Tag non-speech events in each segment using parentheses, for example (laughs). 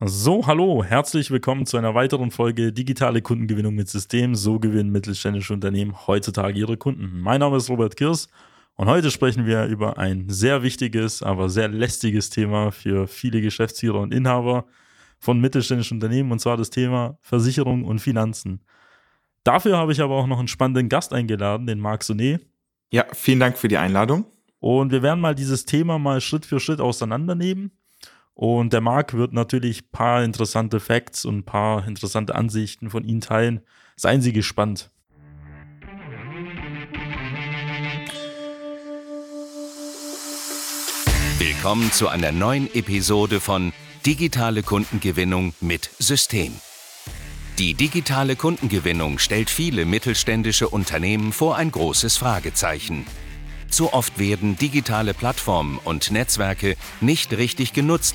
So, hallo, herzlich willkommen zu einer weiteren Folge Digitale Kundengewinnung mit System. So gewinnen mittelständische Unternehmen heutzutage ihre Kunden. Mein Name ist Robert Kirs und heute sprechen wir über ein sehr wichtiges, aber sehr lästiges Thema für viele Geschäftsführer und Inhaber von mittelständischen Unternehmen und zwar das Thema Versicherung und Finanzen. Dafür habe ich aber auch noch einen spannenden Gast eingeladen, den Marc Sonnet. Ja, vielen Dank für die Einladung. Und wir werden mal dieses Thema mal Schritt für Schritt auseinandernehmen und der Marc wird natürlich ein paar interessante Facts und ein paar interessante Ansichten von Ihnen teilen. Seien Sie gespannt. Willkommen zu einer neuen Episode von Digitale Kundengewinnung mit System. Die digitale Kundengewinnung stellt viele mittelständische Unternehmen vor ein großes Fragezeichen. Zu oft werden digitale Plattformen und Netzwerke nicht richtig genutzt,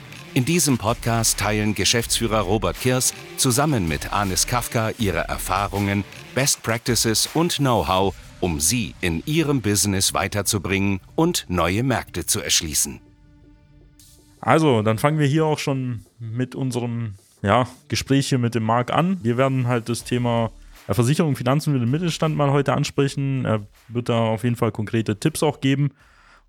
In diesem Podcast teilen Geschäftsführer Robert Kirs zusammen mit Anis Kafka ihre Erfahrungen, Best Practices und Know-how, um sie in ihrem Business weiterzubringen und neue Märkte zu erschließen. Also, dann fangen wir hier auch schon mit unserem ja, Gespräch hier mit dem Marc an. Wir werden halt das Thema Versicherung, Finanzen für den Mittelstand mal heute ansprechen. Er wird da auf jeden Fall konkrete Tipps auch geben.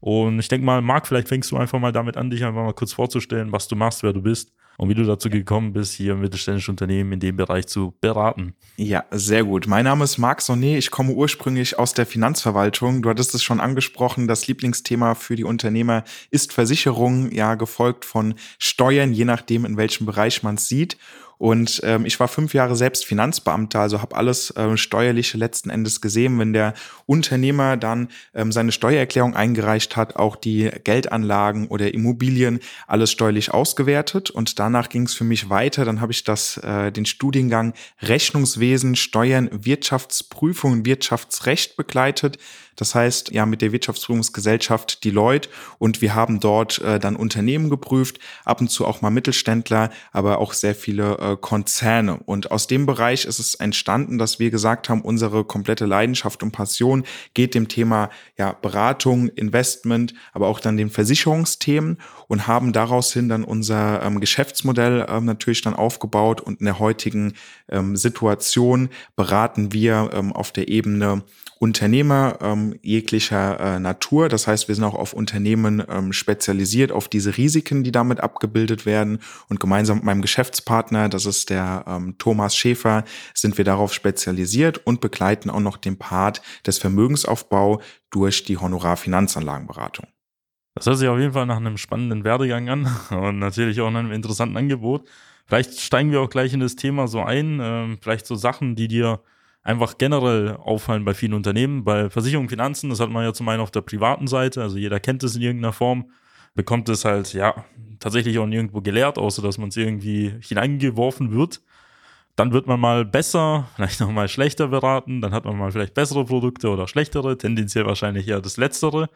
Und ich denke mal, Marc, vielleicht fängst du einfach mal damit an, dich einfach mal kurz vorzustellen, was du machst, wer du bist und wie du dazu gekommen bist, hier mittelständische Unternehmen in dem Bereich zu beraten. Ja, sehr gut. Mein Name ist Marc Sonnet. Ich komme ursprünglich aus der Finanzverwaltung. Du hattest es schon angesprochen. Das Lieblingsthema für die Unternehmer ist Versicherung, ja, gefolgt von Steuern, je nachdem, in welchem Bereich man es sieht. Und ähm, ich war fünf Jahre selbst Finanzbeamter, also habe alles ähm, steuerliche letzten Endes gesehen. Wenn der Unternehmer dann ähm, seine Steuererklärung eingereicht hat, auch die Geldanlagen oder Immobilien, alles steuerlich ausgewertet. Und danach ging es für mich weiter. Dann habe ich das, äh, den Studiengang Rechnungswesen, Steuern, Wirtschaftsprüfung, Wirtschaftsrecht begleitet. Das heißt, ja, mit der Wirtschaftsprüfungsgesellschaft Deloitte und wir haben dort äh, dann Unternehmen geprüft, ab und zu auch mal Mittelständler, aber auch sehr viele äh, Konzerne. Und aus dem Bereich ist es entstanden, dass wir gesagt haben, unsere komplette Leidenschaft und Passion geht dem Thema ja, Beratung, Investment, aber auch dann den Versicherungsthemen und haben daraus hin dann unser ähm, Geschäftsmodell ähm, natürlich dann aufgebaut und in der heutigen ähm, Situation beraten wir ähm, auf der Ebene Unternehmer ähm, jeglicher äh, Natur. Das heißt, wir sind auch auf Unternehmen ähm, spezialisiert, auf diese Risiken, die damit abgebildet werden. Und gemeinsam mit meinem Geschäftspartner, das ist der ähm, Thomas Schäfer, sind wir darauf spezialisiert und begleiten auch noch den Part des Vermögensaufbau durch die Honorarfinanzanlagenberatung. Das hört sich auf jeden Fall nach einem spannenden Werdegang an (laughs) und natürlich auch einem interessanten Angebot. Vielleicht steigen wir auch gleich in das Thema so ein, äh, vielleicht so Sachen, die dir einfach generell auffallen bei vielen Unternehmen. Bei Versicherung, Finanzen, das hat man ja zum einen auf der privaten Seite, also jeder kennt es in irgendeiner Form, bekommt es halt, ja, tatsächlich auch nirgendwo gelehrt, außer dass man es irgendwie hineingeworfen wird. Dann wird man mal besser, (laughs) vielleicht noch mal schlechter beraten, dann hat man mal vielleicht bessere Produkte oder schlechtere, tendenziell wahrscheinlich eher das Letztere.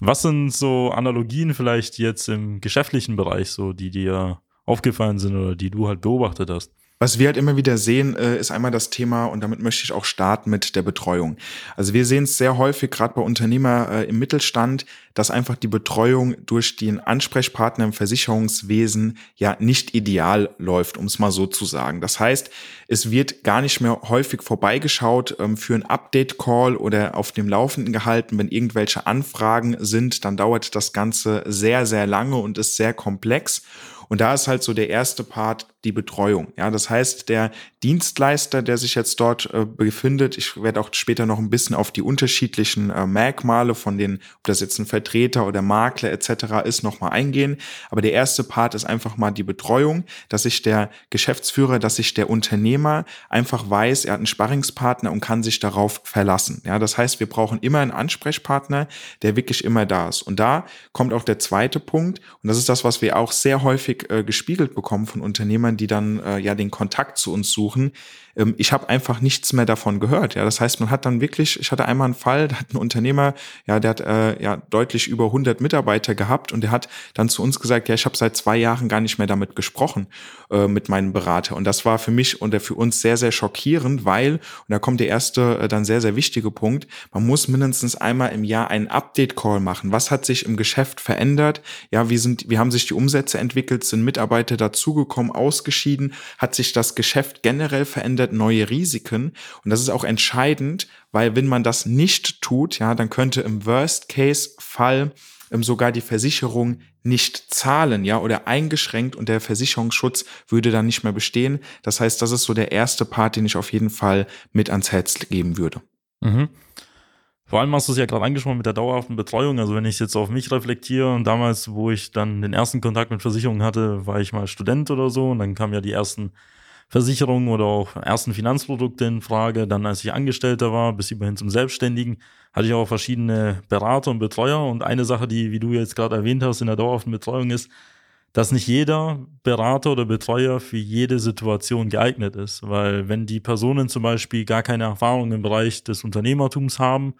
Was sind so Analogien vielleicht jetzt im geschäftlichen Bereich, so die dir aufgefallen sind oder die du halt beobachtet hast? Was wir halt immer wieder sehen, äh, ist einmal das Thema, und damit möchte ich auch starten mit der Betreuung. Also wir sehen es sehr häufig, gerade bei Unternehmer äh, im Mittelstand, dass einfach die Betreuung durch den Ansprechpartner im Versicherungswesen ja nicht ideal läuft, um es mal so zu sagen. Das heißt, es wird gar nicht mehr häufig vorbeigeschaut ähm, für ein Update-Call oder auf dem Laufenden gehalten. Wenn irgendwelche Anfragen sind, dann dauert das Ganze sehr, sehr lange und ist sehr komplex. Und da ist halt so der erste Part die Betreuung. Ja, das heißt, der Dienstleister, der sich jetzt dort äh, befindet, ich werde auch später noch ein bisschen auf die unterschiedlichen äh, Merkmale von den, ob das jetzt ein Vertreter oder Makler etc. ist, nochmal eingehen. Aber der erste Part ist einfach mal die Betreuung, dass sich der Geschäftsführer, dass sich der Unternehmer einfach weiß, er hat einen Sparringspartner und kann sich darauf verlassen. Ja, das heißt, wir brauchen immer einen Ansprechpartner, der wirklich immer da ist. Und da kommt auch der zweite Punkt, und das ist das, was wir auch sehr häufig äh, gespiegelt bekommen von Unternehmern, Unternehmern, die dann äh, ja den Kontakt zu uns suchen, ähm, ich habe einfach nichts mehr davon gehört. Ja, das heißt, man hat dann wirklich, ich hatte einmal einen Fall, da hat ein Unternehmer, ja, der hat äh, ja deutlich über 100 Mitarbeiter gehabt und der hat dann zu uns gesagt, ja, ich habe seit zwei Jahren gar nicht mehr damit gesprochen äh, mit meinem Berater. Und das war für mich und für uns sehr, sehr schockierend, weil, und da kommt der erste äh, dann sehr, sehr wichtige Punkt, man muss mindestens einmal im Jahr einen Update-Call machen. Was hat sich im Geschäft verändert? Ja, wie sind, wie haben sich die Umsätze entwickelt? Sind Mitarbeiter dazugekommen, ausgeschieden? Hat sich das Geschäft generell verändert? neue Risiken. Und das ist auch entscheidend, weil wenn man das nicht tut, ja, dann könnte im Worst-Case-Fall ähm, sogar die Versicherung nicht zahlen, ja, oder eingeschränkt und der Versicherungsschutz würde dann nicht mehr bestehen. Das heißt, das ist so der erste Part, den ich auf jeden Fall mit ans Herz geben würde. Mhm. Vor allem hast du es ja gerade angesprochen mit der dauerhaften Betreuung. Also wenn ich jetzt auf mich reflektiere und damals, wo ich dann den ersten Kontakt mit Versicherungen hatte, war ich mal Student oder so und dann kamen ja die ersten Versicherungen oder auch ersten Finanzprodukte in Frage. Dann, als ich Angestellter war, bis hin zum Selbstständigen, hatte ich auch verschiedene Berater und Betreuer. Und eine Sache, die, wie du jetzt gerade erwähnt hast, in der dauerhaften Betreuung ist, dass nicht jeder Berater oder Betreuer für jede Situation geeignet ist. Weil wenn die Personen zum Beispiel gar keine Erfahrung im Bereich des Unternehmertums haben,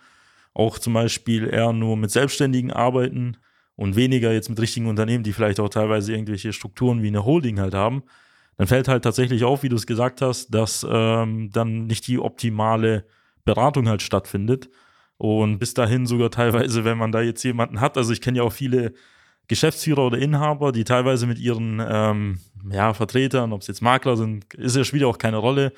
auch zum Beispiel eher nur mit Selbstständigen arbeiten und weniger jetzt mit richtigen Unternehmen, die vielleicht auch teilweise irgendwelche Strukturen wie eine Holding halt haben, dann fällt halt tatsächlich auf, wie du es gesagt hast, dass ähm, dann nicht die optimale Beratung halt stattfindet. Und bis dahin sogar teilweise, wenn man da jetzt jemanden hat, also ich kenne ja auch viele Geschäftsführer oder Inhaber, die teilweise mit ihren ähm, ja, Vertretern, ob es jetzt Makler sind, ist ja spielt auch keine Rolle,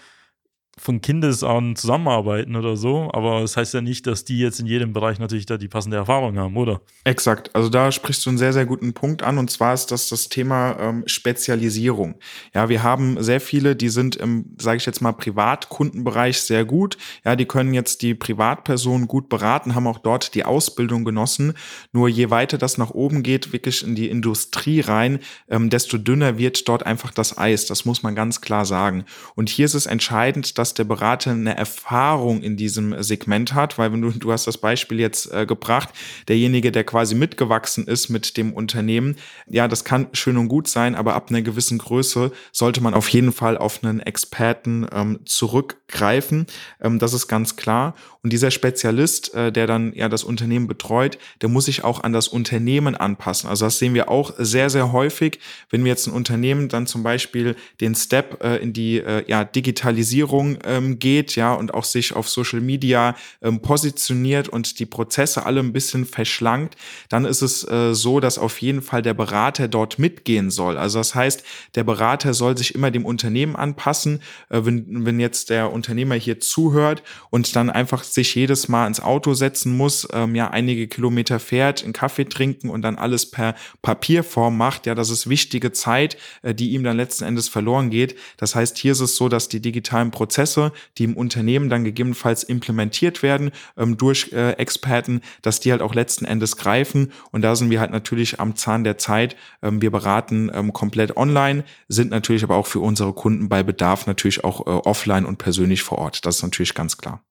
von Kindes an zusammenarbeiten oder so, aber das heißt ja nicht, dass die jetzt in jedem Bereich natürlich da die passende Erfahrung haben, oder? Exakt. Also da sprichst du einen sehr, sehr guten Punkt an und zwar ist das das Thema ähm, Spezialisierung. Ja, wir haben sehr viele, die sind im, sage ich jetzt mal, Privatkundenbereich sehr gut. Ja, die können jetzt die Privatpersonen gut beraten, haben auch dort die Ausbildung genossen. Nur je weiter das nach oben geht, wirklich in die Industrie rein, ähm, desto dünner wird dort einfach das Eis. Das muss man ganz klar sagen. Und hier ist es entscheidend, dass dass der Berater eine Erfahrung in diesem Segment hat, weil wenn du, du hast das Beispiel jetzt äh, gebracht, derjenige, der quasi mitgewachsen ist mit dem Unternehmen, ja, das kann schön und gut sein, aber ab einer gewissen Größe sollte man auf jeden Fall auf einen Experten ähm, zurückgreifen. Ähm, das ist ganz klar. Und dieser Spezialist, äh, der dann ja das Unternehmen betreut, der muss sich auch an das Unternehmen anpassen. Also das sehen wir auch sehr, sehr häufig, wenn wir jetzt ein Unternehmen dann zum Beispiel den Step äh, in die äh, ja, Digitalisierung ähm, geht, ja, und auch sich auf Social Media ähm, positioniert und die Prozesse alle ein bisschen verschlankt, dann ist es äh, so, dass auf jeden Fall der Berater dort mitgehen soll. Also das heißt, der Berater soll sich immer dem Unternehmen anpassen. Äh, wenn, wenn jetzt der Unternehmer hier zuhört und dann einfach sich jedes Mal ins Auto setzen muss, ähm, ja, einige Kilometer fährt, einen Kaffee trinken und dann alles per Papierform macht, ja, das ist wichtige Zeit, äh, die ihm dann letzten Endes verloren geht. Das heißt, hier ist es so, dass die digitalen Prozesse Prozesse, die im Unternehmen dann gegebenenfalls implementiert werden ähm, durch äh, Experten, dass die halt auch letzten Endes greifen. Und da sind wir halt natürlich am Zahn der Zeit. Ähm, wir beraten ähm, komplett online, sind natürlich aber auch für unsere Kunden bei Bedarf natürlich auch äh, offline und persönlich vor Ort. Das ist natürlich ganz klar.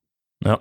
Ja,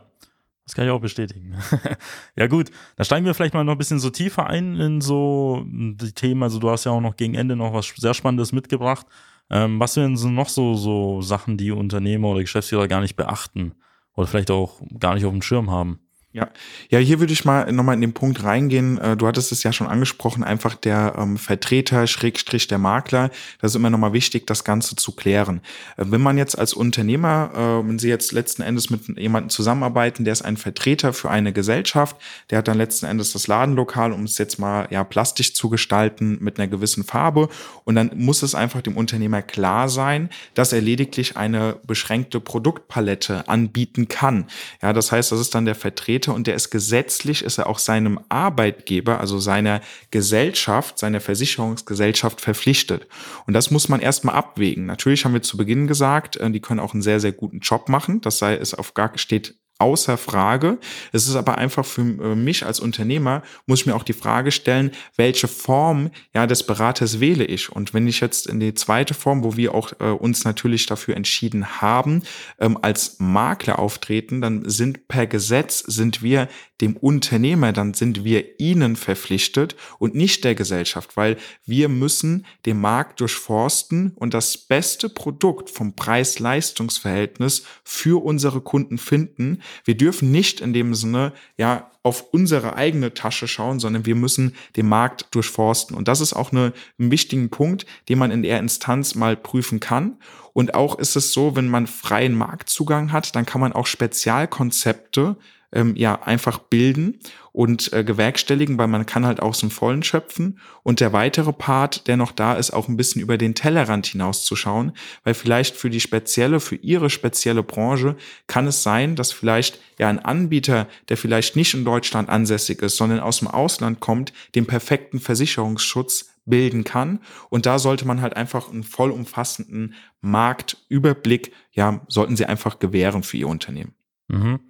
das kann ich auch bestätigen. (laughs) ja gut, da steigen wir vielleicht mal noch ein bisschen so tiefer ein in so die Themen. Also du hast ja auch noch gegen Ende noch was sehr Spannendes mitgebracht. Ähm, was sind so noch so, so Sachen, die Unternehmer oder Geschäftsführer gar nicht beachten oder vielleicht auch gar nicht auf dem Schirm haben? Ja, ja, hier würde ich mal nochmal in den Punkt reingehen. Äh, du hattest es ja schon angesprochen, einfach der ähm, Vertreter, Schrägstrich der Makler. Das ist immer nochmal wichtig, das Ganze zu klären. Äh, wenn man jetzt als Unternehmer, äh, wenn Sie jetzt letzten Endes mit jemandem zusammenarbeiten, der ist ein Vertreter für eine Gesellschaft, der hat dann letzten Endes das Ladenlokal, um es jetzt mal ja plastisch zu gestalten mit einer gewissen Farbe. Und dann muss es einfach dem Unternehmer klar sein, dass er lediglich eine beschränkte Produktpalette anbieten kann. Ja, das heißt, das ist dann der Vertreter Vertreter und der ist gesetzlich, ist er auch seinem Arbeitgeber, also seiner Gesellschaft, seiner Versicherungsgesellschaft verpflichtet. Und das muss man erstmal abwägen. Natürlich haben wir zu Beginn gesagt, äh, die können auch einen sehr, sehr guten Job machen. Das sei es auf gar, steht außer Frage. Es ist aber einfach für äh, mich als Unternehmer, muss ich mir auch die Frage stellen, welche Form ja des Beraters wähle ich? Und wenn ich jetzt in die zweite Form, wo wir auch äh, uns natürlich dafür entschieden haben, ähm, als Makler auftreten, dann sind per Gesetz, sind wir dem Unternehmer, dann sind wir ihnen verpflichtet und nicht der Gesellschaft, weil wir müssen den Markt durchforsten und das beste Produkt vom Preis-Leistungs-Verhältnis für unsere Kunden finden, wir dürfen nicht in dem Sinne, ja, auf unsere eigene Tasche schauen, sondern wir müssen den Markt durchforsten. Und das ist auch eine, ein wichtigen Punkt, den man in der Instanz mal prüfen kann. Und auch ist es so, wenn man freien Marktzugang hat, dann kann man auch Spezialkonzepte ähm, ja einfach bilden und äh, gewerkstelligen, weil man kann halt aus dem Vollen schöpfen. Und der weitere Part, der noch da ist, auch ein bisschen über den Tellerrand hinauszuschauen, weil vielleicht für die spezielle, für ihre spezielle Branche kann es sein, dass vielleicht ja ein Anbieter, der vielleicht nicht in Deutschland ansässig ist, sondern aus dem Ausland kommt, den perfekten Versicherungsschutz bilden kann. Und da sollte man halt einfach einen vollumfassenden Marktüberblick, ja, sollten sie einfach gewähren für ihr Unternehmen. Mhm.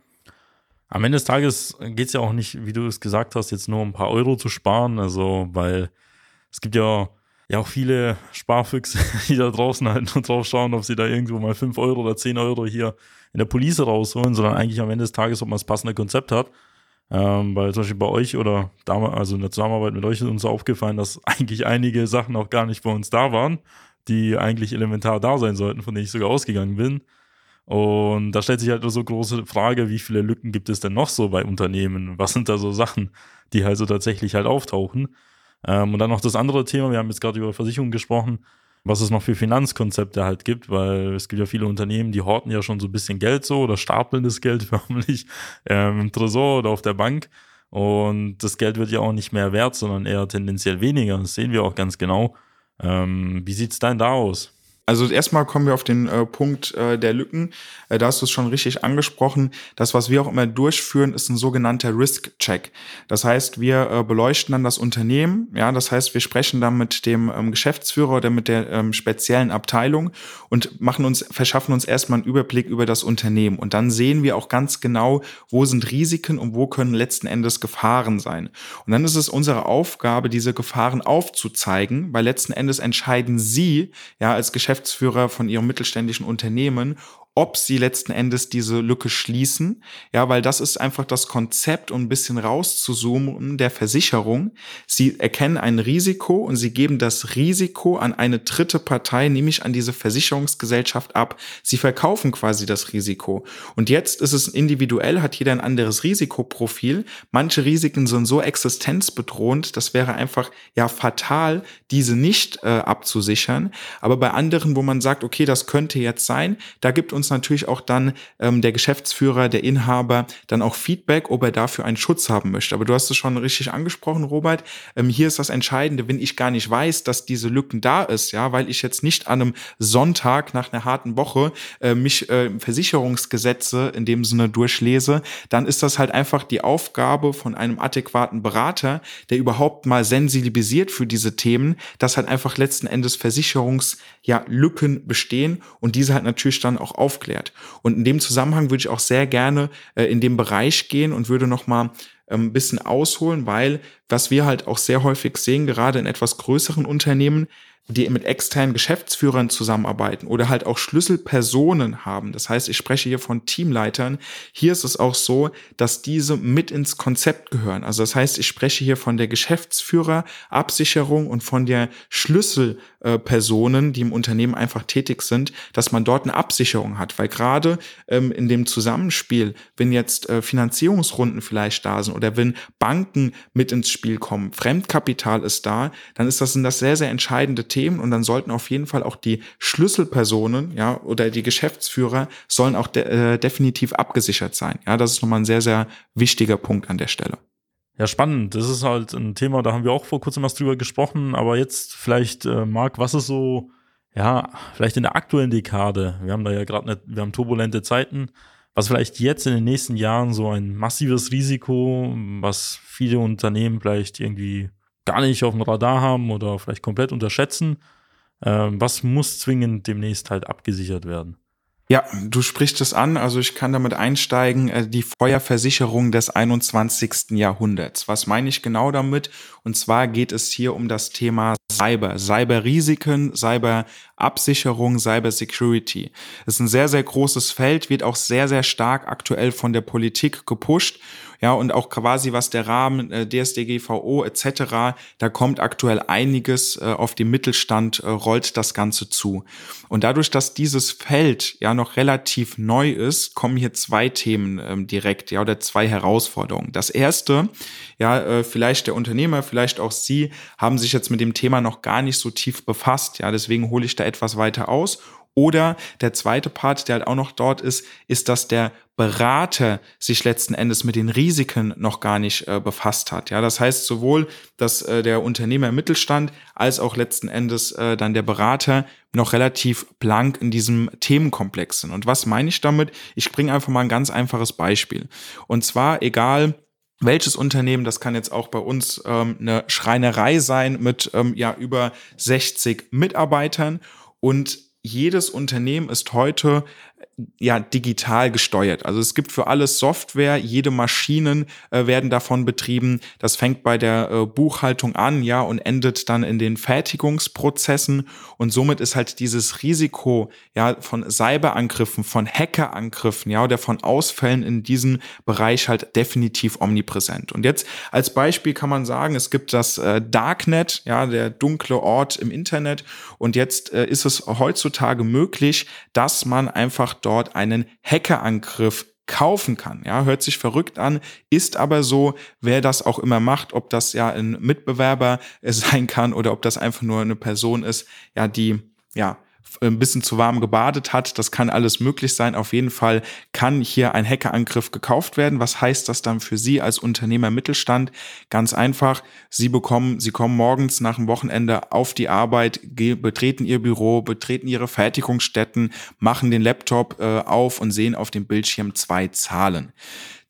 Am Ende des Tages geht es ja auch nicht, wie du es gesagt hast, jetzt nur um ein paar Euro zu sparen. Also, weil es gibt ja, ja auch viele Sparfüchse, (laughs) die da draußen halt nur drauf schauen, ob sie da irgendwo mal 5 Euro oder 10 Euro hier in der Police rausholen, sondern eigentlich am Ende des Tages, ob man das passende Konzept hat. Ähm, weil zum Beispiel bei euch oder damals, also in der Zusammenarbeit mit euch ist uns aufgefallen, dass (laughs) eigentlich einige Sachen auch gar nicht bei uns da waren, die eigentlich elementar da sein sollten, von denen ich sogar ausgegangen bin. Und da stellt sich halt so große Frage, wie viele Lücken gibt es denn noch so bei Unternehmen? Was sind da so Sachen, die halt so tatsächlich halt auftauchen? Ähm, und dann noch das andere Thema, wir haben jetzt gerade über Versicherungen gesprochen, was es noch für Finanzkonzepte halt gibt, weil es gibt ja viele Unternehmen, die horten ja schon so ein bisschen Geld so oder stapeln das Geld (laughs) förmlich ähm, im Tresor oder auf der Bank. Und das Geld wird ja auch nicht mehr wert, sondern eher tendenziell weniger. Das sehen wir auch ganz genau. Ähm, wie sieht's denn da aus? Also erstmal kommen wir auf den äh, Punkt äh, der Lücken. Äh, da hast du es schon richtig angesprochen. Das, was wir auch immer durchführen, ist ein sogenannter Risk-Check. Das heißt, wir äh, beleuchten dann das Unternehmen. Ja, das heißt, wir sprechen dann mit dem ähm, Geschäftsführer oder mit der ähm, speziellen Abteilung und machen uns, verschaffen uns erstmal einen Überblick über das Unternehmen. Und dann sehen wir auch ganz genau, wo sind Risiken und wo können letzten Endes Gefahren sein. Und dann ist es unsere Aufgabe, diese Gefahren aufzuzeigen, weil letzten Endes entscheiden Sie, ja, als Geschäftsführer Geschäftsführer von ihrem mittelständischen Unternehmen ob sie letzten Endes diese Lücke schließen. Ja, weil das ist einfach das Konzept, um ein bisschen rauszuzoomen der Versicherung. Sie erkennen ein Risiko und sie geben das Risiko an eine dritte Partei, nämlich an diese Versicherungsgesellschaft ab. Sie verkaufen quasi das Risiko. Und jetzt ist es individuell, hat jeder ein anderes Risikoprofil. Manche Risiken sind so existenzbedrohend, das wäre einfach ja fatal, diese nicht äh, abzusichern. Aber bei anderen, wo man sagt, okay, das könnte jetzt sein, da gibt uns uns natürlich auch dann ähm, der Geschäftsführer, der Inhaber dann auch Feedback, ob er dafür einen Schutz haben möchte. Aber du hast es schon richtig angesprochen, Robert. Ähm, hier ist das Entscheidende, wenn ich gar nicht weiß, dass diese Lücken da ist, ja, weil ich jetzt nicht an einem Sonntag nach einer harten Woche äh, mich äh, Versicherungsgesetze in dem Sinne durchlese, dann ist das halt einfach die Aufgabe von einem adäquaten Berater, der überhaupt mal sensibilisiert für diese Themen, dass halt einfach letzten Endes Versicherungslücken ja, bestehen und diese halt natürlich dann auch auf aufklärt. Und in dem Zusammenhang würde ich auch sehr gerne äh, in den Bereich gehen und würde noch mal ähm, ein bisschen ausholen, weil was wir halt auch sehr häufig sehen, gerade in etwas größeren Unternehmen, die mit externen Geschäftsführern zusammenarbeiten oder halt auch Schlüsselpersonen haben. Das heißt, ich spreche hier von Teamleitern. Hier ist es auch so, dass diese mit ins Konzept gehören. Also das heißt, ich spreche hier von der Geschäftsführerabsicherung und von der Schlüsselpersonen, die im Unternehmen einfach tätig sind, dass man dort eine Absicherung hat. Weil gerade ähm, in dem Zusammenspiel, wenn jetzt äh, Finanzierungsrunden vielleicht da sind oder wenn Banken mit ins Spiel kommen, Fremdkapital ist da, dann ist das, sind das sehr, sehr entscheidende Themen und dann sollten auf jeden Fall auch die Schlüsselpersonen, ja, oder die Geschäftsführer sollen auch de äh, definitiv abgesichert sein. Ja, das ist nochmal ein sehr, sehr wichtiger Punkt an der Stelle. Ja, spannend. Das ist halt ein Thema, da haben wir auch vor kurzem was drüber gesprochen, aber jetzt vielleicht, äh, Marc, was ist so, ja, vielleicht in der aktuellen Dekade, wir haben da ja gerade, wir haben turbulente Zeiten, was vielleicht jetzt in den nächsten Jahren so ein massives Risiko, was viele Unternehmen vielleicht irgendwie gar nicht auf dem Radar haben oder vielleicht komplett unterschätzen. Ähm, was muss zwingend demnächst halt abgesichert werden? Ja, du sprichst es an, also ich kann damit einsteigen, äh, die Feuerversicherung des 21. Jahrhunderts. Was meine ich genau damit? Und zwar geht es hier um das Thema Cyber, Cyberrisiken, Cyberabsicherung, Cybersecurity. Ist ein sehr, sehr großes Feld, wird auch sehr, sehr stark aktuell von der Politik gepusht ja, und auch quasi was der Rahmen äh, DSDGVO etc., da kommt aktuell einiges äh, auf den Mittelstand, äh, rollt das Ganze zu. Und dadurch, dass dieses Feld ja noch relativ neu ist, kommen hier zwei Themen ähm, direkt, ja, oder zwei Herausforderungen. Das erste, ja, äh, vielleicht der Unternehmer, vielleicht auch Sie haben sich jetzt mit dem Thema noch gar nicht so tief befasst, ja, deswegen hole ich da etwas weiter aus oder der zweite Part, der halt auch noch dort ist, ist, dass der Berater sich letzten Endes mit den Risiken noch gar nicht äh, befasst hat. Ja, das heißt sowohl, dass äh, der Unternehmer im Mittelstand als auch letzten Endes äh, dann der Berater noch relativ blank in diesem Themenkomplex sind. Und was meine ich damit? Ich bringe einfach mal ein ganz einfaches Beispiel. Und zwar egal, welches Unternehmen, das kann jetzt auch bei uns ähm, eine Schreinerei sein mit ähm, ja über 60 Mitarbeitern und jedes Unternehmen ist heute ja digital gesteuert. Also es gibt für alles Software, jede Maschinen äh, werden davon betrieben. Das fängt bei der äh, Buchhaltung an, ja, und endet dann in den Fertigungsprozessen und somit ist halt dieses Risiko ja von Cyberangriffen, von Hackerangriffen, ja, oder von Ausfällen in diesem Bereich halt definitiv omnipräsent. Und jetzt als Beispiel kann man sagen, es gibt das äh, Darknet, ja, der dunkle Ort im Internet und jetzt äh, ist es heutzutage möglich, dass man einfach dort einen Hackerangriff kaufen kann. Ja, hört sich verrückt an, ist aber so, wer das auch immer macht, ob das ja ein Mitbewerber (laughs) sein kann oder ob das einfach nur eine Person ist, ja, die ja ein bisschen zu warm gebadet hat. Das kann alles möglich sein. Auf jeden Fall kann hier ein Hackerangriff gekauft werden. Was heißt das dann für Sie als Unternehmer Mittelstand? Ganz einfach. Sie bekommen, Sie kommen morgens nach dem Wochenende auf die Arbeit, betreten Ihr Büro, betreten Ihre Fertigungsstätten, machen den Laptop äh, auf und sehen auf dem Bildschirm zwei Zahlen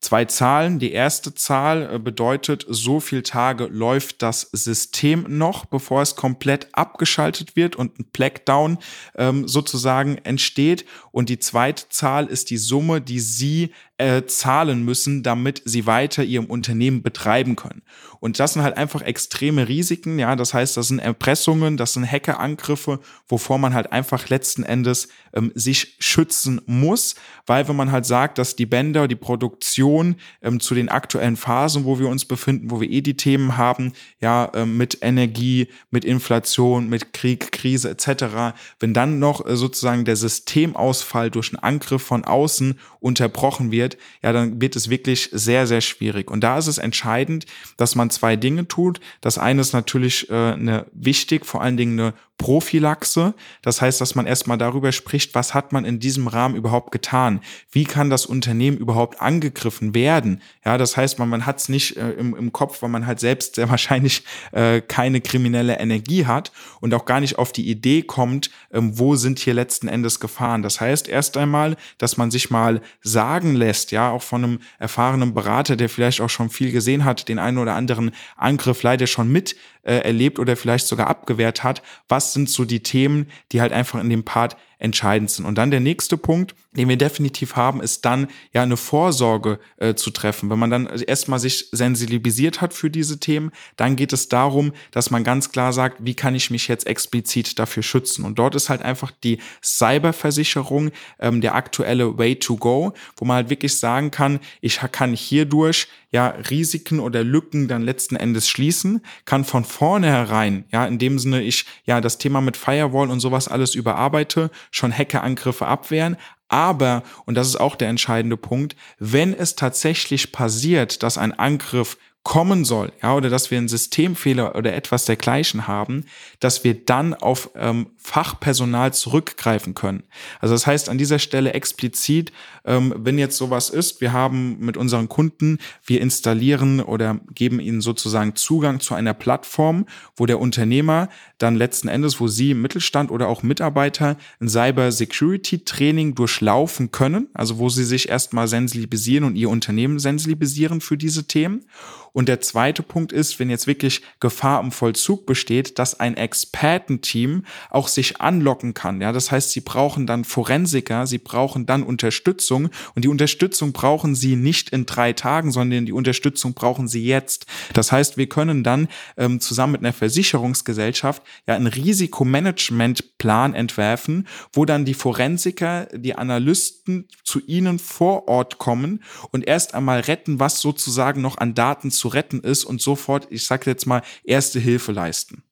zwei Zahlen. Die erste Zahl äh, bedeutet, so viel Tage läuft das System noch, bevor es komplett abgeschaltet wird und ein Blackdown ähm, sozusagen entsteht. Und die zweite Zahl ist die Summe, die Sie äh, zahlen müssen, damit sie weiter ihrem Unternehmen betreiben können. Und das sind halt einfach extreme Risiken. Ja, das heißt, das sind Erpressungen, das sind Hackerangriffe, wovor man halt einfach letzten Endes ähm, sich schützen muss, weil wenn man halt sagt, dass die Bänder, die Produktion ähm, zu den aktuellen Phasen, wo wir uns befinden, wo wir eh die Themen haben, ja, ähm, mit Energie, mit Inflation, mit Krieg, Krise etc., wenn dann noch äh, sozusagen der Systemausfall durch einen Angriff von außen unterbrochen wird, wird, ja, dann wird es wirklich sehr, sehr schwierig. Und da ist es entscheidend, dass man zwei Dinge tut. Das eine ist natürlich äh, eine wichtig, vor allen Dingen eine Prophylaxe. Das heißt, dass man erstmal darüber spricht, was hat man in diesem Rahmen überhaupt getan? Wie kann das Unternehmen überhaupt angegriffen werden? Ja, das heißt, man, man hat es nicht äh, im, im Kopf, weil man halt selbst sehr (laughs) wahrscheinlich äh, keine kriminelle Energie hat und auch gar nicht auf die Idee kommt, ähm, wo sind hier letzten Endes Gefahren. Das heißt erst einmal, dass man sich mal sagen lässt, ja, auch von einem erfahrenen Berater, der vielleicht auch schon viel gesehen hat, den einen oder anderen Angriff leider schon mit äh, erlebt oder vielleicht sogar abgewehrt hat. Was sind so die Themen, die halt einfach in dem Part entscheidend sind. Und dann der nächste Punkt, den wir definitiv haben, ist dann ja eine Vorsorge äh, zu treffen. Wenn man dann erstmal sich sensibilisiert hat für diese Themen, dann geht es darum, dass man ganz klar sagt, wie kann ich mich jetzt explizit dafür schützen? Und dort ist halt einfach die Cyberversicherung ähm, der aktuelle Way to go, wo man halt wirklich sagen kann, ich kann hierdurch ja Risiken oder Lücken dann letzten Endes schließen, kann von vornherein, ja, in dem Sinne ich ja das Thema mit Firewall und sowas alles überarbeite, schon Hackerangriffe abwehren. Aber, und das ist auch der entscheidende Punkt, wenn es tatsächlich passiert, dass ein Angriff kommen soll, ja, oder dass wir einen Systemfehler oder etwas dergleichen haben, dass wir dann auf ähm, Fachpersonal zurückgreifen können. Also das heißt an dieser Stelle explizit, ähm, wenn jetzt sowas ist, wir haben mit unseren Kunden, wir installieren oder geben ihnen sozusagen Zugang zu einer Plattform, wo der Unternehmer dann letzten Endes, wo sie Mittelstand oder auch Mitarbeiter ein Cyber Security Training durchlaufen können, also wo sie sich erstmal sensibilisieren und ihr Unternehmen sensibilisieren für diese Themen Und der zweite Punkt ist, wenn jetzt wirklich Gefahr im Vollzug besteht, dass ein Expertenteam auch sich anlocken kann. Ja, das heißt, sie brauchen dann Forensiker, sie brauchen dann Unterstützung und die Unterstützung brauchen sie nicht in drei Tagen, sondern die Unterstützung brauchen sie jetzt. Das heißt, wir können dann ähm, zusammen mit einer Versicherungsgesellschaft ja einen Risikomanagementplan entwerfen, wo dann die Forensiker, die Analysten zu ihnen vor Ort kommen und erst einmal retten, was sozusagen noch an Daten zu retten ist und sofort, ich sage jetzt mal, erste Hilfe leisten.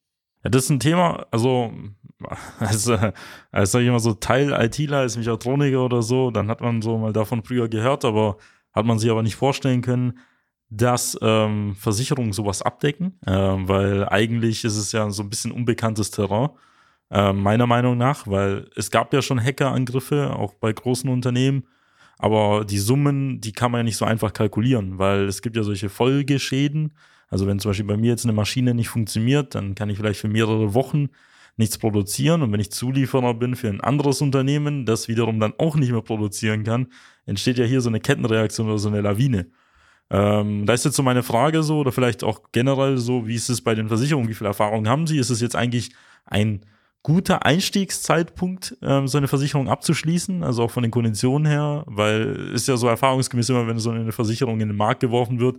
Ja, das ist ein Thema, also als, als sag ich mal so Teil ITler, als Mechatroniker oder so, dann hat man so mal davon früher gehört, aber hat man sich aber nicht vorstellen können, dass ähm, Versicherungen sowas abdecken, äh, weil eigentlich ist es ja so ein bisschen unbekanntes Terrain, äh, meiner Meinung nach, weil es gab ja schon Hackerangriffe, auch bei großen Unternehmen, aber die Summen, die kann man ja nicht so einfach kalkulieren, weil es gibt ja solche Folgeschäden. Also wenn zum Beispiel bei mir jetzt eine Maschine nicht funktioniert, dann kann ich vielleicht für mehrere Wochen nichts produzieren. Und wenn ich Zulieferer bin für ein anderes Unternehmen, das wiederum dann auch nicht mehr produzieren kann, entsteht ja hier so eine Kettenreaktion oder so eine Lawine. Ähm, da ist jetzt so meine Frage so, oder vielleicht auch generell so, wie ist es bei den Versicherungen, wie viel Erfahrung haben Sie? Ist es jetzt eigentlich ein guter Einstiegszeitpunkt, ähm, so eine Versicherung abzuschließen, also auch von den Konditionen her, weil ist ja so erfahrungsgemäß immer, wenn so eine Versicherung in den Markt geworfen wird,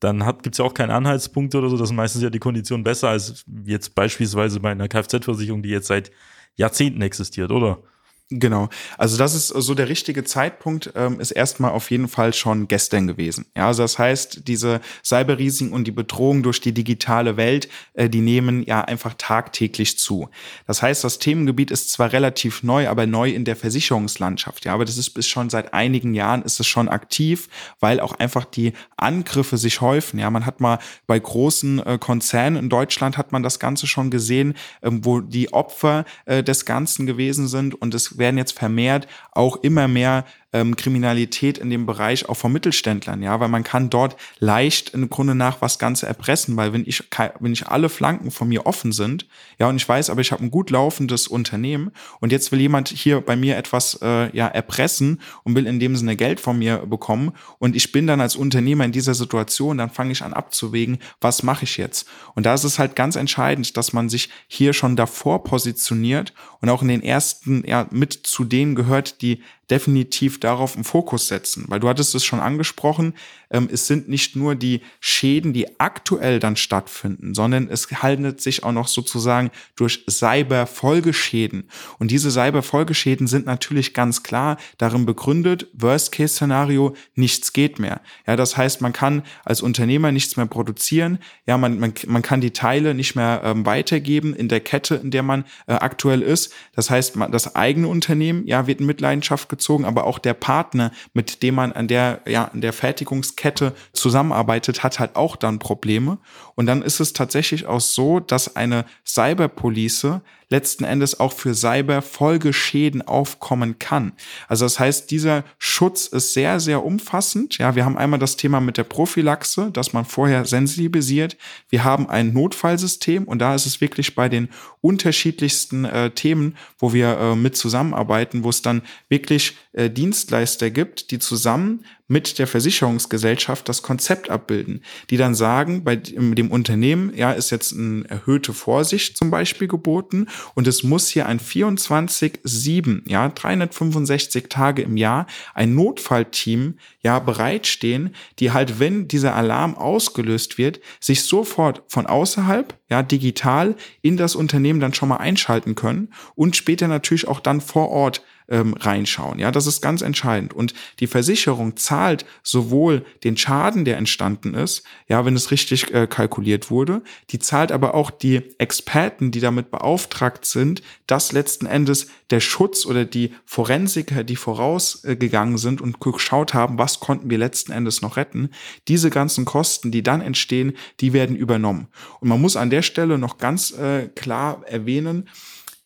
dann gibt es ja auch keinen Anhaltspunkt oder so, das sind meistens ja die Konditionen besser als jetzt beispielsweise bei einer Kfz-Versicherung, die jetzt seit Jahrzehnten existiert, oder? Genau. Also das ist so der richtige Zeitpunkt, ähm, ist erstmal auf jeden Fall schon gestern gewesen. Ja, also das heißt, diese Cyberrisiken und die Bedrohung durch die digitale Welt, äh, die nehmen ja einfach tagtäglich zu. Das heißt, das Themengebiet ist zwar relativ neu, aber neu in der Versicherungslandschaft. Ja, aber das ist bis schon seit einigen Jahren ist es schon aktiv, weil auch einfach die Angriffe sich häufen. Ja, man hat mal bei großen äh, Konzernen in Deutschland hat man das Ganze schon gesehen, ähm, wo die Opfer äh, des Ganzen gewesen sind und es werden jetzt vermehrt auch immer mehr ähm, Kriminalität in dem Bereich auch von Mittelständlern, ja, weil man kann dort leicht im Grunde nach was Ganze erpressen, weil wenn ich, wenn ich alle Flanken von mir offen sind, ja, und ich weiß, aber ich habe ein gut laufendes Unternehmen und jetzt will jemand hier bei mir etwas äh, ja erpressen und will in dem Sinne Geld von mir bekommen und ich bin dann als Unternehmer in dieser Situation, dann fange ich an abzuwägen, was mache ich jetzt? Und da ist es halt ganz entscheidend, dass man sich hier schon davor positioniert und auch in den ersten ja mit zu denen gehört, die definitiv darauf einen Fokus setzen, weil du hattest es schon angesprochen, ähm, es sind nicht nur die Schäden, die aktuell dann stattfinden, sondern es handelt sich auch noch sozusagen durch Cyber-Folgeschäden. Und diese Cyber-Folgeschäden sind natürlich ganz klar darin begründet, Worst-Case-Szenario, nichts geht mehr. Ja, das heißt, man kann als Unternehmer nichts mehr produzieren, ja, man, man, man kann die Teile nicht mehr ähm, weitergeben in der Kette, in der man äh, aktuell ist. Das heißt, man, das eigene Unternehmen, ja, wird in Mitleidenschaft gezogen, aber auch der Partner, mit dem man an der, ja, an der Fertigungs Kette zusammenarbeitet, hat halt auch dann Probleme. Und dann ist es tatsächlich auch so, dass eine Cyberpolice letzten Endes auch für Cyber-Folgeschäden aufkommen kann. Also das heißt, dieser Schutz ist sehr, sehr umfassend. Ja, wir haben einmal das Thema mit der Prophylaxe, dass man vorher sensibilisiert. Wir haben ein Notfallsystem und da ist es wirklich bei den unterschiedlichsten äh, Themen, wo wir äh, mit zusammenarbeiten, wo es dann wirklich äh, Dienstleister gibt, die zusammen mit der Versicherungsgesellschaft das Konzept abbilden, die dann sagen, bei dem Unternehmen, ja, ist jetzt eine erhöhte Vorsicht zum Beispiel geboten und es muss hier ein 24-7, ja, 365 Tage im Jahr ein Notfallteam, ja, bereitstehen, die halt, wenn dieser Alarm ausgelöst wird, sich sofort von außerhalb, ja, digital in das Unternehmen dann schon mal einschalten können und später natürlich auch dann vor Ort ähm, reinschauen. Ja, das ist ganz entscheidend. Und die Versicherung zahlt sowohl den Schaden, der entstanden ist, ja, wenn es richtig äh, kalkuliert wurde, die zahlt aber auch die Experten, die damit beauftragt sind, dass letzten Endes der Schutz oder die Forensiker, die vorausgegangen sind und geschaut haben, was konnten wir letzten Endes noch retten, diese ganzen Kosten, die dann entstehen, die werden übernommen. Und man muss an der Stelle noch ganz äh, klar erwähnen,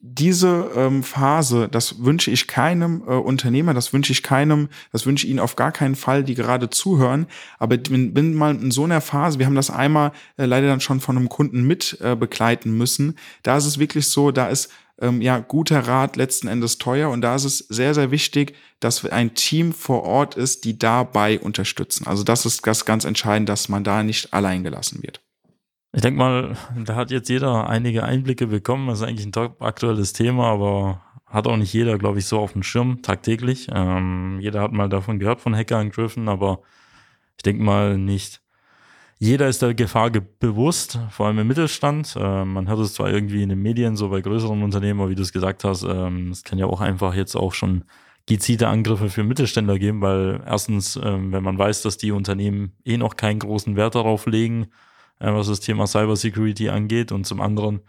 diese ähm, Phase, das wünsche ich keinem äh, Unternehmer, das wünsche ich keinem, das wünsche ich Ihnen auf gar keinen Fall, die gerade zuhören. Aber bin, bin mal in so einer Phase, wir haben das einmal äh, leider dann schon von einem Kunden mit äh, begleiten müssen. Da ist es wirklich so, da ist ähm, ja, guter Rat letzten Endes teuer. Und da ist es sehr, sehr wichtig, dass ein Team vor Ort ist, die dabei unterstützen. Also das ist das ganz entscheidend, dass man da nicht allein gelassen wird. Ich denke mal, da hat jetzt jeder einige Einblicke bekommen. Das ist eigentlich ein top aktuelles Thema, aber hat auch nicht jeder, glaube ich, so auf dem Schirm tagtäglich. Ähm, jeder hat mal davon gehört von Hackerangriffen, aber ich denke mal nicht. Jeder ist der Gefahr bewusst, vor allem im Mittelstand. Äh, man hört es zwar irgendwie in den Medien, so bei größeren Unternehmen, aber wie du es gesagt hast, ähm, es kann ja auch einfach jetzt auch schon gezielte Angriffe für Mittelständler geben, weil erstens, ähm, wenn man weiß, dass die Unternehmen eh noch keinen großen Wert darauf legen, äh, was das Thema Cybersecurity angeht. Und zum anderen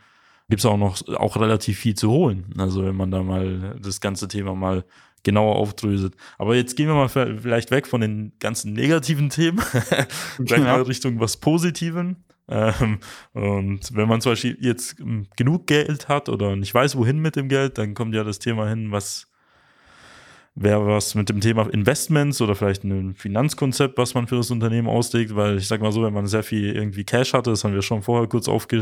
gibt es auch noch auch relativ viel zu holen. Also wenn man da mal das ganze Thema mal genauer aufdröselt. Aber jetzt gehen wir mal vielleicht weg von den ganzen negativen Themen, (laughs) gleich mal Richtung was Positiven. Ähm, und wenn man zum Beispiel jetzt ähm, genug Geld hat oder nicht weiß, wohin mit dem Geld, dann kommt ja das Thema hin, was wäre was mit dem Thema Investments oder vielleicht ein Finanzkonzept, was man für das Unternehmen auslegt, weil ich sag mal so, wenn man sehr viel irgendwie Cash hatte, das haben wir schon vorher kurz aufge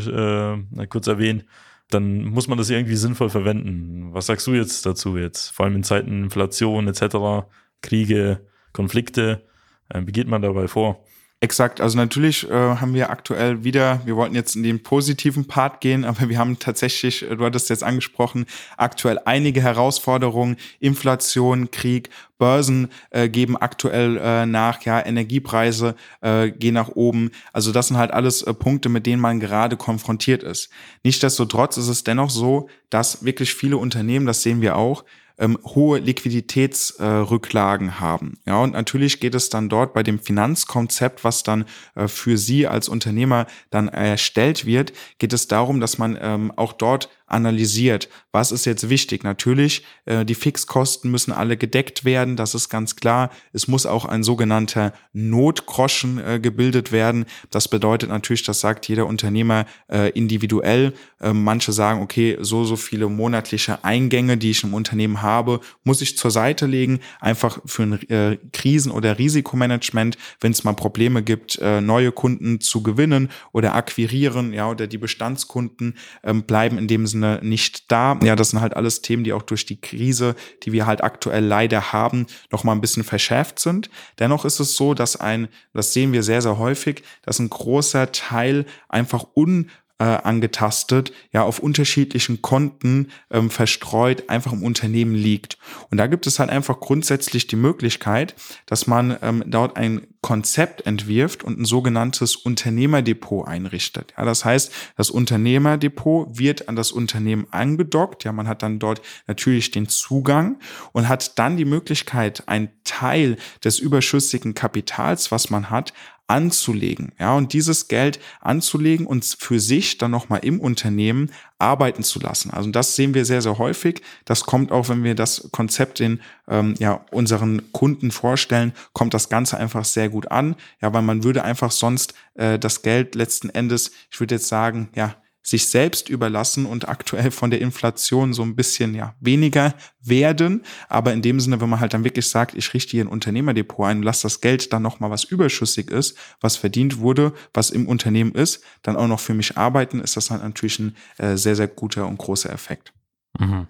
äh, kurz erwähnt, dann muss man das irgendwie sinnvoll verwenden. Was sagst du jetzt dazu jetzt? Vor allem in Zeiten Inflation etc., Kriege, Konflikte, äh, wie geht man dabei vor? Exakt, also natürlich äh, haben wir aktuell wieder, wir wollten jetzt in den positiven Part gehen, aber wir haben tatsächlich, äh, du hattest jetzt angesprochen, aktuell einige Herausforderungen, Inflation, Krieg, Börsen äh, geben aktuell äh, nach, ja, Energiepreise äh, gehen nach oben. Also das sind halt alles äh, Punkte, mit denen man gerade konfrontiert ist. Nichtsdestotrotz ist es dennoch so, dass wirklich viele Unternehmen, das sehen wir auch, ähm, hohe Liquiditätsrücklagen äh, haben. Ja, und natürlich geht es dann dort bei dem Finanzkonzept, was dann äh, für Sie als Unternehmer dann erstellt wird, geht es darum, dass man ähm, auch dort analysiert, was ist jetzt wichtig. Natürlich, äh, die Fixkosten müssen alle gedeckt werden, das ist ganz klar. Es muss auch ein sogenannter Notgroschen äh, gebildet werden. Das bedeutet natürlich, das sagt jeder Unternehmer äh, individuell. Äh, manche sagen, okay, so, so viele monatliche Eingänge, die ich im Unternehmen habe, muss ich zur Seite legen, einfach für ein äh, Krisen- oder Risikomanagement, wenn es mal Probleme gibt, äh, neue Kunden zu gewinnen oder akquirieren, ja, oder die Bestandskunden ähm, bleiben in dem Sinne Sinne nicht da. Ja, das sind halt alles Themen, die auch durch die Krise, die wir halt aktuell leider haben, noch mal ein bisschen verschärft sind. Dennoch ist es so, dass ein, das sehen wir sehr, sehr häufig, dass ein großer Teil einfach un äh, angetastet, ja auf unterschiedlichen Konten ähm, verstreut einfach im Unternehmen liegt. Und da gibt es halt einfach grundsätzlich die Möglichkeit, dass man ähm, dort ein Konzept entwirft und ein sogenanntes Unternehmerdepot einrichtet. Ja, das heißt, das Unternehmerdepot wird an das Unternehmen angedockt. Ja, man hat dann dort natürlich den Zugang und hat dann die Möglichkeit, einen Teil des überschüssigen Kapitals, was man hat, anzulegen, ja, und dieses Geld anzulegen und für sich dann nochmal im Unternehmen arbeiten zu lassen. Also das sehen wir sehr, sehr häufig. Das kommt auch, wenn wir das Konzept in ähm, ja, unseren Kunden vorstellen, kommt das Ganze einfach sehr gut an. Ja, weil man würde einfach sonst äh, das Geld letzten Endes, ich würde jetzt sagen, ja, sich selbst überlassen und aktuell von der Inflation so ein bisschen ja weniger werden. Aber in dem Sinne, wenn man halt dann wirklich sagt, ich richte hier ein Unternehmerdepot ein, lasse das Geld dann nochmal was überschüssig ist, was verdient wurde, was im Unternehmen ist, dann auch noch für mich arbeiten, ist das halt natürlich ein äh, sehr, sehr guter und großer Effekt. Mhm.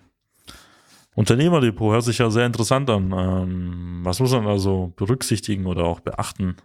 Unternehmerdepot hört sich ja sehr interessant an. Ähm, was muss man also berücksichtigen oder auch beachten?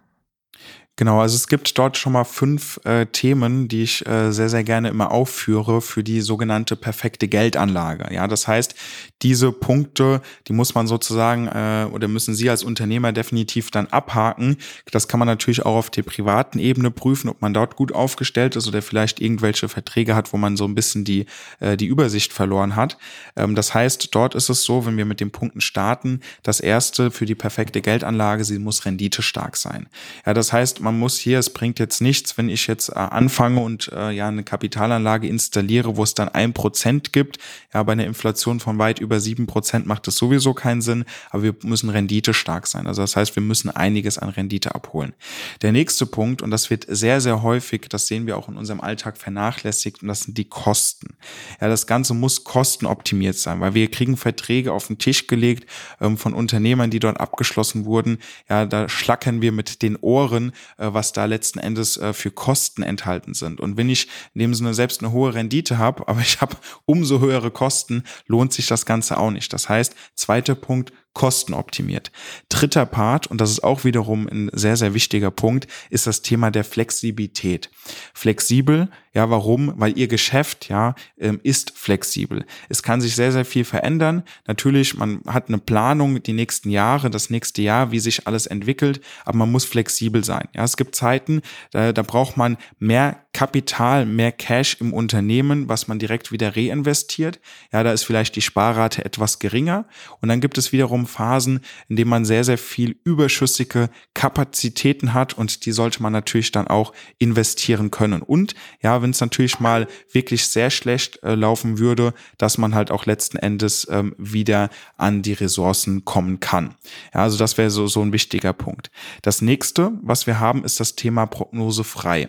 Genau, also es gibt dort schon mal fünf äh, Themen, die ich äh, sehr, sehr gerne immer aufführe für die sogenannte perfekte Geldanlage. Ja, das heißt, diese Punkte, die muss man sozusagen äh, oder müssen Sie als Unternehmer definitiv dann abhaken. Das kann man natürlich auch auf der privaten Ebene prüfen, ob man dort gut aufgestellt ist oder vielleicht irgendwelche Verträge hat, wo man so ein bisschen die, äh, die Übersicht verloren hat. Ähm, das heißt, dort ist es so, wenn wir mit den Punkten starten, das erste für die perfekte Geldanlage, sie muss renditestark sein. Ja, das heißt, man muss hier, es bringt jetzt nichts, wenn ich jetzt äh, anfange und äh, ja eine Kapitalanlage installiere, wo es dann ein Prozent gibt. Ja, bei einer Inflation von weit über sieben Prozent macht es sowieso keinen Sinn, aber wir müssen Rendite stark sein. Also das heißt, wir müssen einiges an Rendite abholen. Der nächste Punkt, und das wird sehr, sehr häufig, das sehen wir auch in unserem Alltag vernachlässigt, und das sind die Kosten. Ja, das Ganze muss kostenoptimiert sein, weil wir kriegen Verträge auf den Tisch gelegt ähm, von Unternehmern, die dort abgeschlossen wurden. Ja, da schlackern wir mit den Ohren, was da letzten Endes äh, für Kosten enthalten sind. Und wenn ich in dem Sinne selbst eine hohe Rendite habe, (laughs) aber ich habe umso höhere Kosten, lohnt sich das Ganze auch nicht. Das heißt, zweiter Punkt, kostenoptimiert. Dritter Part, und das ist auch wiederum ein sehr, sehr wichtiger Punkt, ist das Thema der Flexibilität. Flexibel, ja, warum? Weil ihr Geschäft, ja, ähm, ist flexibel. Es kann sich sehr, sehr viel verändern. Natürlich, man hat eine Planung die nächsten Jahre, das nächste Jahr, wie sich alles entwickelt, aber man muss flexibel sein. Ja, es gibt Zeiten, da, da braucht man mehr Kapital, mehr Cash im Unternehmen, was man direkt wieder reinvestiert. Ja, da ist vielleicht die Sparrate etwas geringer. Und dann gibt es wiederum Phasen, in denen man sehr, sehr viel überschüssige Kapazitäten hat und die sollte man natürlich dann auch investieren können. Und ja, wenn es natürlich mal wirklich sehr schlecht äh, laufen würde, dass man halt auch letzten Endes ähm, wieder an die Ressourcen kommen kann. Ja, also das wäre so, so ein wichtiger Punkt. Das nächste, was wir haben, ist das Thema prognosefrei.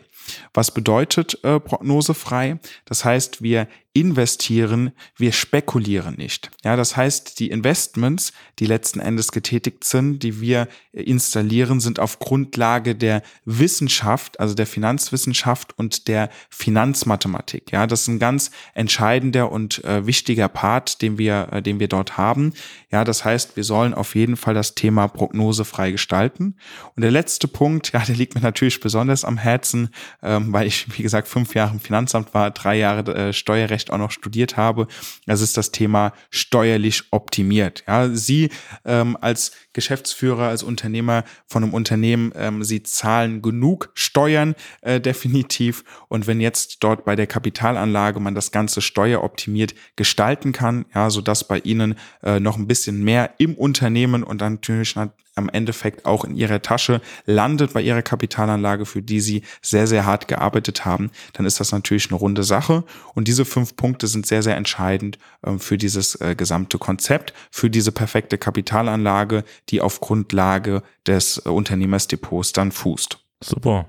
Was bedeutet äh, prognosefrei? Das heißt, wir investieren, wir spekulieren nicht. Ja, das heißt, die Investments, die letzten Endes getätigt sind, die wir installieren, sind auf Grundlage der Wissenschaft, also der Finanzwissenschaft und der Finanzmathematik. Ja, das ist ein ganz entscheidender und äh, wichtiger Part, den wir, äh, den wir dort haben. Ja, das heißt, wir sollen auf jeden Fall das Thema Prognose frei gestalten. Und der letzte Punkt, (laughs) ja, der liegt mir natürlich besonders am Herzen, ähm, weil ich, wie gesagt, fünf Jahre im Finanzamt war, drei Jahre äh, Steuerrecht auch noch studiert habe. Das ist das Thema steuerlich optimiert. Ja, Sie ähm, als Geschäftsführer, als Unternehmer von einem Unternehmen, ähm, Sie zahlen genug Steuern äh, definitiv. Und wenn jetzt dort bei der Kapitalanlage man das Ganze steueroptimiert gestalten kann, ja, so dass bei Ihnen äh, noch ein bisschen mehr im Unternehmen und dann natürlich am Endeffekt auch in ihrer Tasche landet bei ihrer Kapitalanlage, für die sie sehr, sehr hart gearbeitet haben, dann ist das natürlich eine runde Sache. Und diese fünf Punkte sind sehr, sehr entscheidend äh, für dieses äh, gesamte Konzept, für diese perfekte Kapitalanlage, die auf Grundlage des äh, Unternehmersdepots dann fußt. Super.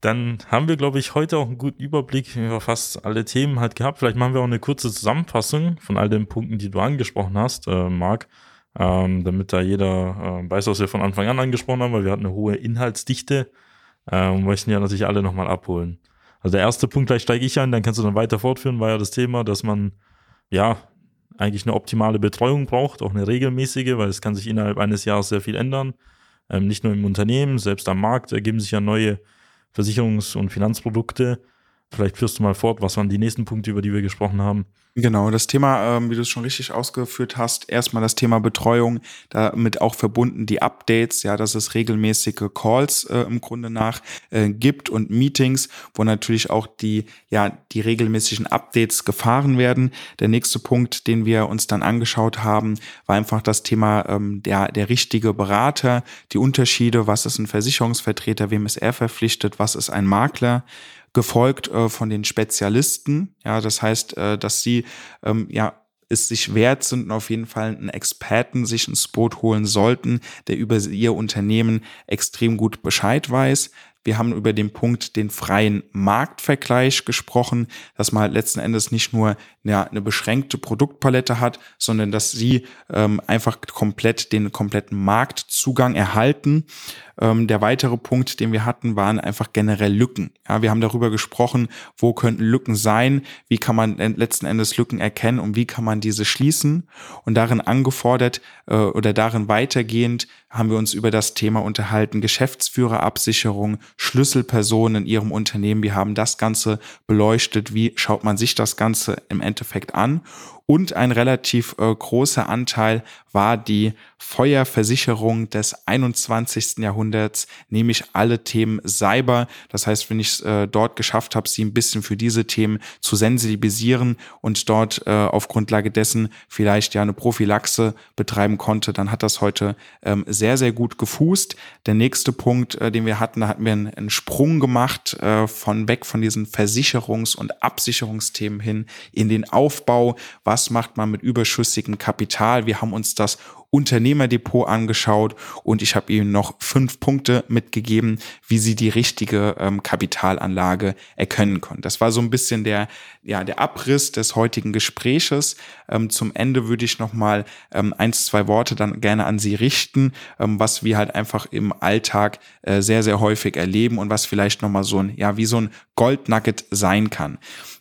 Dann haben wir, glaube ich, heute auch einen guten Überblick über fast alle Themen halt gehabt. Vielleicht machen wir auch eine kurze Zusammenfassung von all den Punkten, die du angesprochen hast, äh, Marc ähm, damit da jeder äh, weiß, was wir von Anfang an angesprochen haben, weil wir hatten eine hohe Inhaltsdichte äh, und möchten ja natürlich alle nochmal abholen. Also der erste Punkt, gleich steige ich ein, dann kannst du dann weiter fortführen, war ja das Thema, dass man ja eigentlich eine optimale Betreuung braucht, auch eine regelmäßige, weil es kann sich innerhalb eines Jahres sehr viel ändern. Ähm, nicht nur im Unternehmen, selbst am Markt ergeben sich ja neue Versicherungs- und Finanzprodukte. Vielleicht führst du mal fort, was waren die nächsten Punkte, über die wir gesprochen haben? Genau, das Thema, ähm, wie du es schon richtig ausgeführt hast, erstmal das Thema Betreuung, damit auch verbunden die Updates, ja, dass es regelmäßige Calls äh, im Grunde nach äh, gibt und Meetings, wo natürlich auch die, ja, die regelmäßigen Updates gefahren werden. Der nächste Punkt, den wir uns dann angeschaut haben, war einfach das Thema ähm, der, der richtige Berater, die Unterschiede, was ist ein Versicherungsvertreter, wem ist er verpflichtet, was ist ein Makler gefolgt äh, von den Spezialisten. Ja, das heißt, äh, dass sie ähm, ja es sich wert sind und auf jeden Fall einen Experten sich ins Boot holen sollten, der über ihr Unternehmen extrem gut Bescheid weiß. Wir haben über den Punkt den freien Marktvergleich gesprochen, dass man halt letzten Endes nicht nur ja, eine beschränkte Produktpalette hat, sondern dass sie ähm, einfach komplett den kompletten Marktzugang erhalten. Ähm, der weitere Punkt, den wir hatten, waren einfach generell Lücken. Ja, wir haben darüber gesprochen, wo könnten Lücken sein, wie kann man letzten Endes Lücken erkennen und wie kann man diese schließen. Und darin angefordert äh, oder darin weitergehend haben wir uns über das Thema unterhalten, Geschäftsführerabsicherung, Schlüsselpersonen in ihrem Unternehmen. Wir haben das Ganze beleuchtet, wie schaut man sich das Ganze im Endeffekt an und ein relativ äh, großer Anteil war die Feuerversicherung des 21. Jahrhunderts, nämlich alle Themen Cyber. Das heißt, wenn ich es äh, dort geschafft habe, sie ein bisschen für diese Themen zu sensibilisieren und dort äh, auf Grundlage dessen vielleicht ja eine Prophylaxe betreiben konnte, dann hat das heute ähm, sehr, sehr gut gefußt. Der nächste Punkt, äh, den wir hatten, da hatten wir einen, einen Sprung gemacht äh, von weg von diesen Versicherungs- und Absicherungsthemen hin in den Aufbau, was macht man mit überschüssigem Kapital. Wir haben uns das Unternehmerdepot angeschaut und ich habe Ihnen noch fünf Punkte mitgegeben, wie Sie die richtige ähm, Kapitalanlage erkennen können. Das war so ein bisschen der, ja, der Abriss des heutigen Gespräches. Ähm, zum Ende würde ich noch mal ähm, eins, zwei Worte dann gerne an Sie richten, ähm, was wir halt einfach im Alltag äh, sehr, sehr häufig erleben und was vielleicht noch mal so ein, ja, wie so ein Goldnugget sein kann.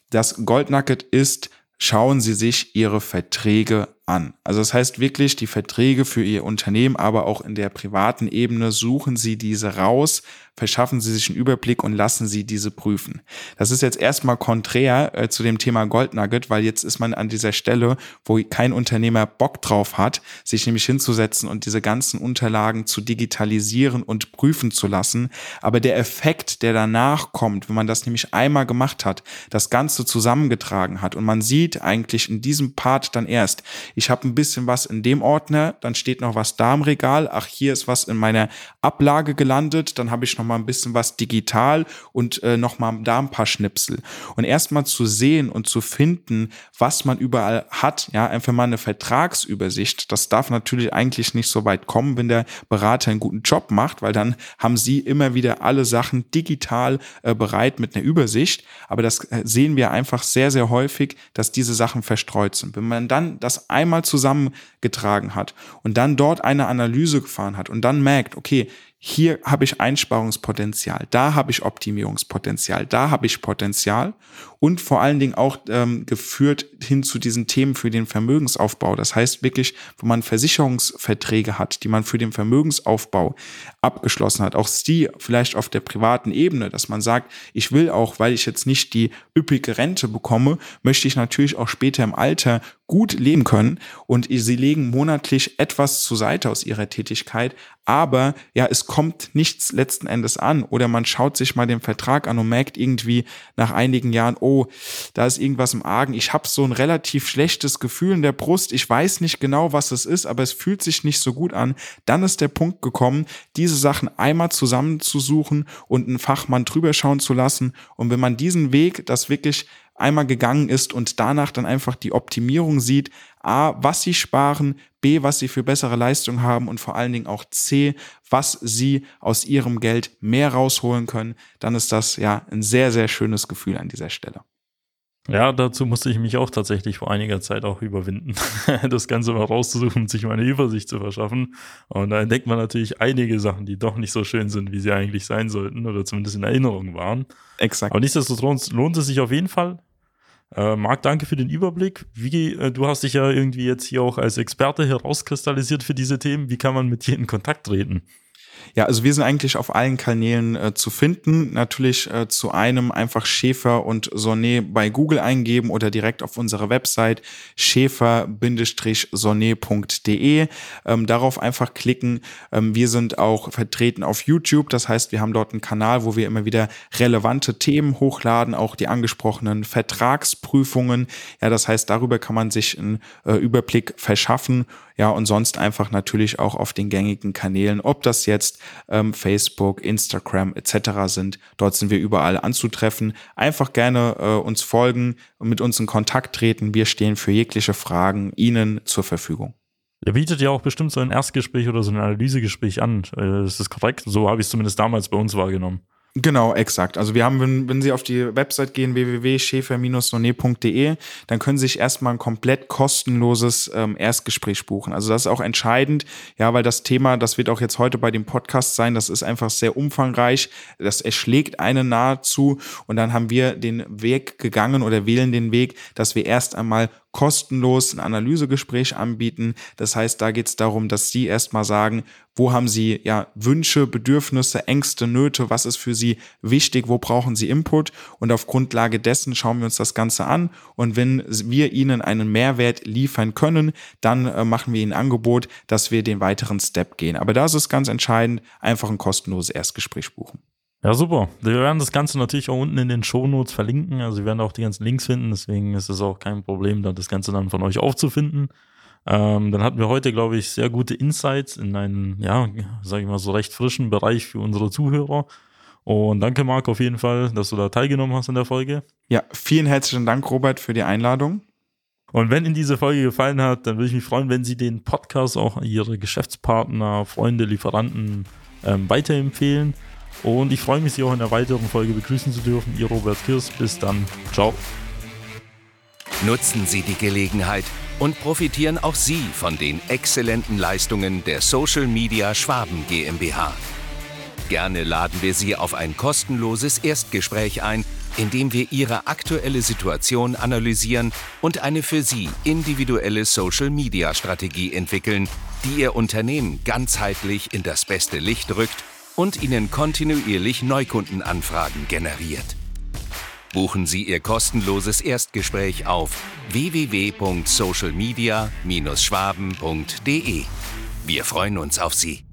Das Goldnugget ist, schauen Sie sich Ihre Verträge an. Also das heißt wirklich die Verträge für Ihr Unternehmen, aber auch in der privaten Ebene suchen Sie diese raus, verschaffen Sie sich einen Überblick und lassen Sie diese prüfen. Das ist jetzt erstmal konträr äh, zu dem Thema Goldnugget, weil jetzt ist man an dieser Stelle, wo kein Unternehmer Bock drauf hat, sich nämlich hinzusetzen und diese ganzen Unterlagen zu digitalisieren und prüfen zu lassen. Aber der Effekt, der danach kommt, wenn man das nämlich einmal gemacht hat, das Ganze zusammengetragen hat und man sieht eigentlich in diesem Part dann erst, ich habe ein bisschen was in dem Ordner, dann steht noch was da im Regal, ach, hier ist was in meiner Ablage gelandet, dann habe ich noch mal ein bisschen was digital und äh, noch mal da ein paar Schnipsel. Und erstmal zu sehen und zu finden, was man überall hat, ja, einfach mal eine Vertragsübersicht, das darf natürlich eigentlich nicht so weit kommen, wenn der Berater einen guten Job macht, weil dann haben sie immer wieder alle Sachen digital äh, bereit mit einer Übersicht, aber das äh, sehen wir einfach sehr, sehr häufig, dass diese Sachen verstreut sind. Wenn man dann das ein einmal zusammengetragen hat und dann dort eine Analyse gefahren hat und dann merkt, okay, hier habe ich Einsparungspotenzial, da habe ich Optimierungspotenzial, da habe ich Potenzial. Und vor allen Dingen auch ähm, geführt hin zu diesen Themen für den Vermögensaufbau. Das heißt wirklich, wo man Versicherungsverträge hat, die man für den Vermögensaufbau abgeschlossen hat, auch die vielleicht auf der privaten Ebene, dass man sagt, ich will auch, weil ich jetzt nicht die üppige Rente bekomme, möchte ich natürlich auch später im Alter gut leben können. Und sie legen monatlich etwas zur Seite aus ihrer Tätigkeit, aber ja, es kommt nichts letzten Endes an oder man schaut sich mal den Vertrag an und merkt irgendwie nach einigen Jahren, oh, da ist irgendwas im Argen. Ich habe so ein relativ schlechtes Gefühl in der Brust. Ich weiß nicht genau, was es ist, aber es fühlt sich nicht so gut an. Dann ist der Punkt gekommen, diese Sachen einmal zusammenzusuchen und einen Fachmann drüber schauen zu lassen. Und wenn man diesen Weg, das wirklich einmal gegangen ist und danach dann einfach die Optimierung sieht, A, was sie sparen, B, was sie für bessere Leistung haben und vor allen Dingen auch C, was sie aus ihrem Geld mehr rausholen können, dann ist das ja ein sehr, sehr schönes Gefühl an dieser Stelle. Ja, dazu musste ich mich auch tatsächlich vor einiger Zeit auch überwinden, (laughs) das Ganze mal rauszusuchen und sich mal eine Übersicht zu verschaffen. Und da entdeckt man natürlich einige Sachen, die doch nicht so schön sind, wie sie eigentlich sein sollten oder zumindest in Erinnerung waren. Exakt. Aber nichtsdestotrotz lohnt es sich auf jeden Fall. Äh, Marc, danke für den Überblick. Wie, äh, du hast dich ja irgendwie jetzt hier auch als Experte herauskristallisiert für diese Themen. Wie kann man mit dir in Kontakt treten? Ja, also wir sind eigentlich auf allen Kanälen äh, zu finden. Natürlich äh, zu einem einfach Schäfer und Sonnet bei Google eingeben oder direkt auf unserer Website schäfer-sonnet.de. Ähm, darauf einfach klicken. Ähm, wir sind auch vertreten auf YouTube. Das heißt, wir haben dort einen Kanal, wo wir immer wieder relevante Themen hochladen, auch die angesprochenen Vertragsprüfungen. Ja, das heißt, darüber kann man sich einen äh, Überblick verschaffen. Ja, und sonst einfach natürlich auch auf den gängigen Kanälen, ob das jetzt ähm, Facebook, Instagram etc. sind. Dort sind wir überall anzutreffen. Einfach gerne äh, uns folgen und mit uns in Kontakt treten. Wir stehen für jegliche Fragen Ihnen zur Verfügung. Er bietet ja auch bestimmt so ein Erstgespräch oder so ein Analysegespräch an. Äh, ist das korrekt? So habe ich es zumindest damals bei uns wahrgenommen. Genau, exakt. Also wir haben, wenn, wenn Sie auf die Website gehen, www.schäfer-sonet.de, dann können Sie sich erstmal ein komplett kostenloses ähm, Erstgespräch buchen. Also das ist auch entscheidend, ja, weil das Thema, das wird auch jetzt heute bei dem Podcast sein, das ist einfach sehr umfangreich, das erschlägt einen nahezu und dann haben wir den Weg gegangen oder wählen den Weg, dass wir erst einmal kostenlos ein Analysegespräch anbieten. Das heißt, da geht es darum, dass Sie erstmal sagen, wo haben Sie ja Wünsche, Bedürfnisse, Ängste, Nöte, was ist für Sie wichtig, wo brauchen Sie Input und auf Grundlage dessen schauen wir uns das Ganze an und wenn wir Ihnen einen Mehrwert liefern können, dann äh, machen wir Ihnen ein Angebot, dass wir den weiteren Step gehen. Aber da ist es ganz entscheidend, einfach ein kostenloses Erstgespräch buchen. Ja, super. Wir werden das Ganze natürlich auch unten in den Shownotes verlinken. Also wir werden auch die ganzen Links finden. Deswegen ist es auch kein Problem, da das Ganze dann von euch aufzufinden. Ähm, dann hatten wir heute, glaube ich, sehr gute Insights in einen, ja, sage ich mal, so recht frischen Bereich für unsere Zuhörer. Und danke, Marc, auf jeden Fall, dass du da teilgenommen hast in der Folge. Ja, vielen herzlichen Dank, Robert, für die Einladung. Und wenn Ihnen diese Folge gefallen hat, dann würde ich mich freuen, wenn Sie den Podcast auch Ihre Geschäftspartner, Freunde, Lieferanten ähm, weiterempfehlen. Und ich freue mich, Sie auch in der weiteren Folge begrüßen zu dürfen. Ihr Robert Kirs. Bis dann. Ciao. Nutzen Sie die Gelegenheit und profitieren auch Sie von den exzellenten Leistungen der Social Media Schwaben GmbH. Gerne laden wir Sie auf ein kostenloses Erstgespräch ein, in dem wir Ihre aktuelle Situation analysieren und eine für Sie individuelle Social Media Strategie entwickeln, die Ihr Unternehmen ganzheitlich in das beste Licht rückt und Ihnen kontinuierlich Neukundenanfragen generiert. Buchen Sie Ihr kostenloses Erstgespräch auf www.socialmedia-schwaben.de. Wir freuen uns auf Sie.